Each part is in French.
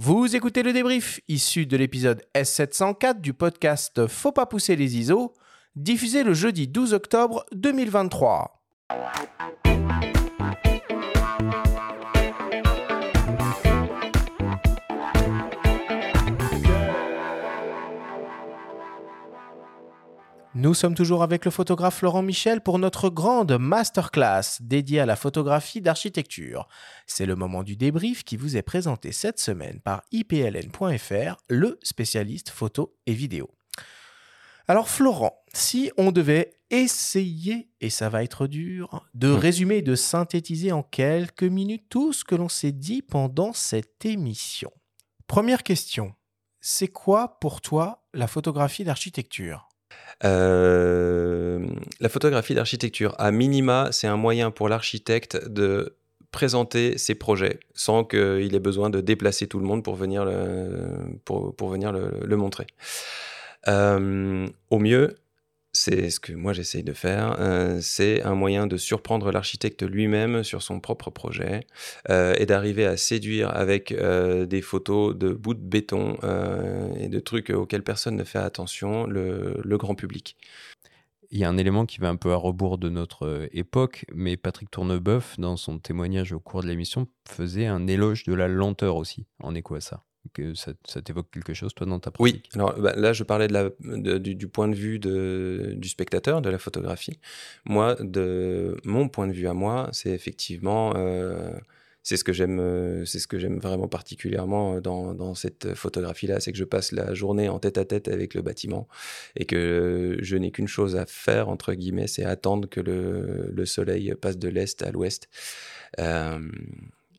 Vous écoutez le débrief issu de l'épisode S704 du podcast Faut pas pousser les ISO, diffusé le jeudi 12 octobre 2023. Nous sommes toujours avec le photographe Laurent Michel pour notre grande masterclass dédiée à la photographie d'architecture. C'est le moment du débrief qui vous est présenté cette semaine par ipln.fr, le spécialiste photo et vidéo. Alors Florent, si on devait essayer, et ça va être dur, de résumer de synthétiser en quelques minutes tout ce que l'on s'est dit pendant cette émission. Première question, c'est quoi pour toi la photographie d'architecture? Euh, la photographie d'architecture, à minima, c'est un moyen pour l'architecte de présenter ses projets sans qu'il ait besoin de déplacer tout le monde pour venir le, montrer. Euh, au mieux, c'est ce que moi j'essaye de faire, euh, c'est un moyen de surprendre l'architecte lui-même sur son propre projet euh, et d'arriver à séduire avec euh, des photos de bouts de béton et de trucs auxquels personne ne fait attention le, le, grand public. Il y a un élément qui va un peu à rebours de notre époque, mais Patrick Tournebeuf, dans son témoignage au cours de l'émission, faisait un éloge de la lenteur aussi, en écho à ça que ça, t'évoque quelque chose, toi, dans ta pratique? Oui, alors bah, là, je parlais de la, du, point de vue de, du spectateur, de la photographie. Moi, de mon point de vue à moi, c'est effectivement. Euh, c'est ce que j'aime euh, c'est ce que j'aime vraiment particulièrement dans, dans cette photographie là c'est que je passe la journée en tête à tête avec le bâtiment et que je n'ai qu'une chose à faire entre guillemets c'est attendre que le, le, soleil passe de l'est à l'ouest euh,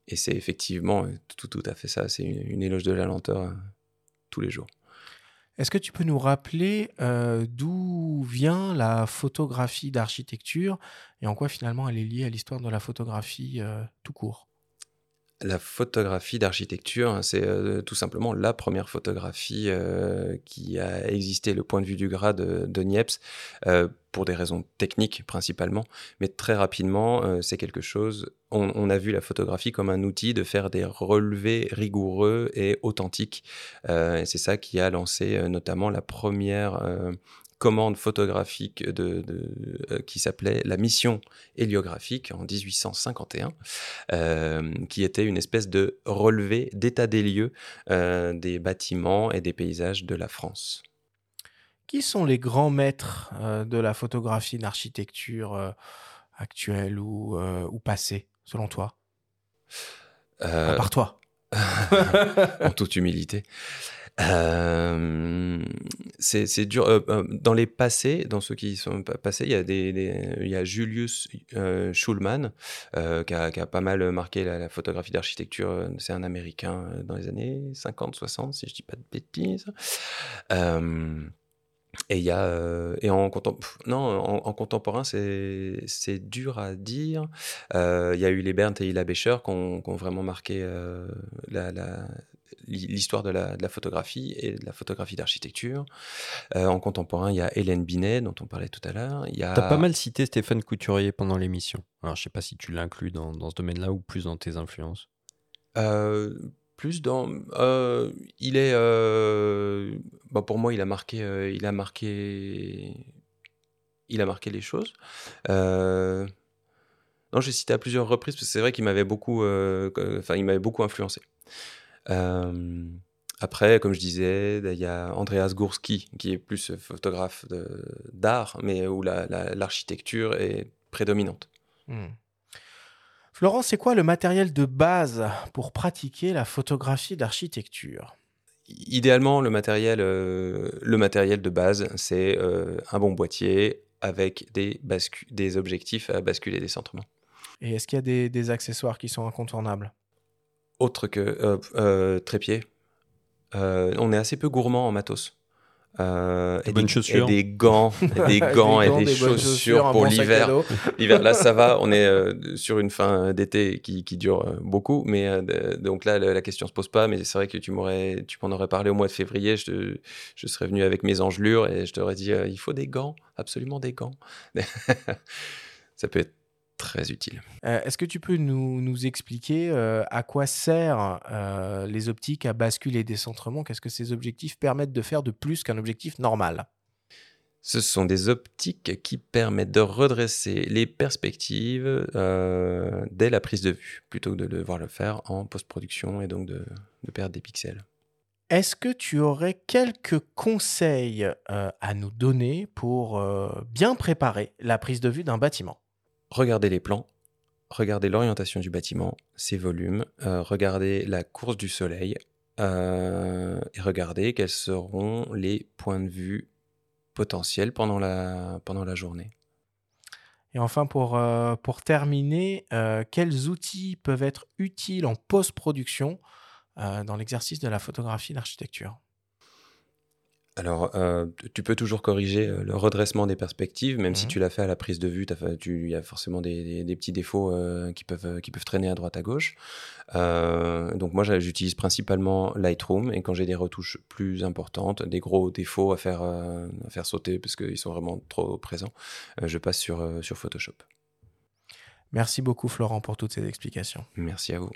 et c'est effectivement tout, tout à fait ça, c'est une, éloge de la lenteur euh, tous les jours. Est-ce que tu peux nous rappeler euh, d'où vient la photographie d'architecture et en quoi finalement elle est liée à l'histoire de la photographie euh, tout court? La photographie d'architecture, hein, c'est euh, tout simplement la première photographie euh, qui a existé, le point de vue du grade de, Niepce, euh, pour des raisons techniques principalement, mais très rapidement, c'est quelque chose, on, a vu la photographie comme un outil de faire des relevés rigoureux et authentiques. c'est ça qui a lancé notamment la première commande photographique de, euh, qui s'appelait la mission héliographique en 1851, euh, qui était une espèce de relevé d'état des lieux euh, des bâtiments et des paysages de la France. Qui sont les grands maîtres de la photographie d'architecture actuelle ou, ou passée, selon toi? À part toi. en toute humilité. Euh, c'est dur. Euh, euh, dans les passés, dans ceux qui sont passés, il y a, des, il y a Julius euh, Schulman qui a, qui, a, pas mal marqué la, photographie d'architecture. C'est un Américain dans les années 50-60, si je dis pas de bêtises. et y a et en, non, en, contemporain, c'est dur à dire. Il y a eu les Berndt et Hila Becher qui ont, vraiment marqué la l'histoire de la, photographie et de la photographie d'architecture. Euh, en contemporain, il y a Hélène Binet, dont on parlait tout à l'heure. Tu as pas mal cité Stéphane Couturier pendant l'émission. Alors, je sais pas si tu l'inclus dans, dans, ce domaine-là ou plus dans tes influences. Euh, plus dans... Euh, il est... Bah, pour moi, il a marqué... il a marqué... Il a marqué les choses. Non, j'ai cité à plusieurs reprises parce que c'est vrai qu'il m'avait beaucoup, enfin, il m'avait beaucoup influencé. Euh, après, comme je disais, il y a Andreas Gursky, qui est plus photographe d'art, mais où l'architecture est prédominante. Hmm. Florent, c'est quoi le matériel de base pour pratiquer la photographie d'architecture? Idéalement, le matériel, euh, le matériel de base, c'est euh, un bon boîtier avec des, des objectifs à basculer des centrements. Et est-ce qu'il y a des, des accessoires qui sont incontournables? Autre que euh, euh, trépied. Euh, on est assez peu gourmand en matos. Euh, et, des, chaussures. et des gants, et des gants et des, chaussures, pour l'hiver. L'hiver, là, ça va. On est sur une fin d'été qui, qui, dure beaucoup, mais donc là, la, question se pose pas. Mais c'est vrai que tu m'aurais, tu m'en aurais parlé au mois de février. Je, je serais venu avec mes engelures et je t'aurais dit, il faut des gants, absolument des gants. ça peut être Très utile. Euh, Est-ce que tu peux nous, nous expliquer euh, à quoi servent euh, les optiques à bascule et décentrement Qu'est-ce que ces objectifs permettent de faire de plus qu'un objectif normal? Ce sont des optiques qui permettent de redresser les perspectives dès la prise de vue, plutôt que de devoir le faire en post-production et donc de, de perdre des pixels. Est-ce que tu aurais quelques conseils à nous donner pour bien préparer la prise de vue d'un bâtiment? Regardez les plans, regardez l'orientation du bâtiment, ses volumes, euh, regardez la course du soleil euh, et regardez quels seront les points de vue potentiels pendant la, journée. Et enfin, pour, euh, pour terminer, quels outils peuvent être utiles en post-production dans l'exercice de la photographie d'architecture Alors, euh, tu peux toujours corriger euh, le redressement des perspectives, même si Mhm. tu l'as fait à la prise de vue, t'as fait- tu- il y a forcément des, des- des petits défauts euh, qui, peuvent, qui peuvent traîner à droite à gauche. Euh, donc moi, j'utilise principalement Lightroom, et quand j'ai des retouches plus importantes, des gros défauts à faire, à faire sauter parce qu'ils sont vraiment trop présents, je passe sur, sur Photoshop. Merci beaucoup, Florent, pour toutes ces explications. Merci à vous.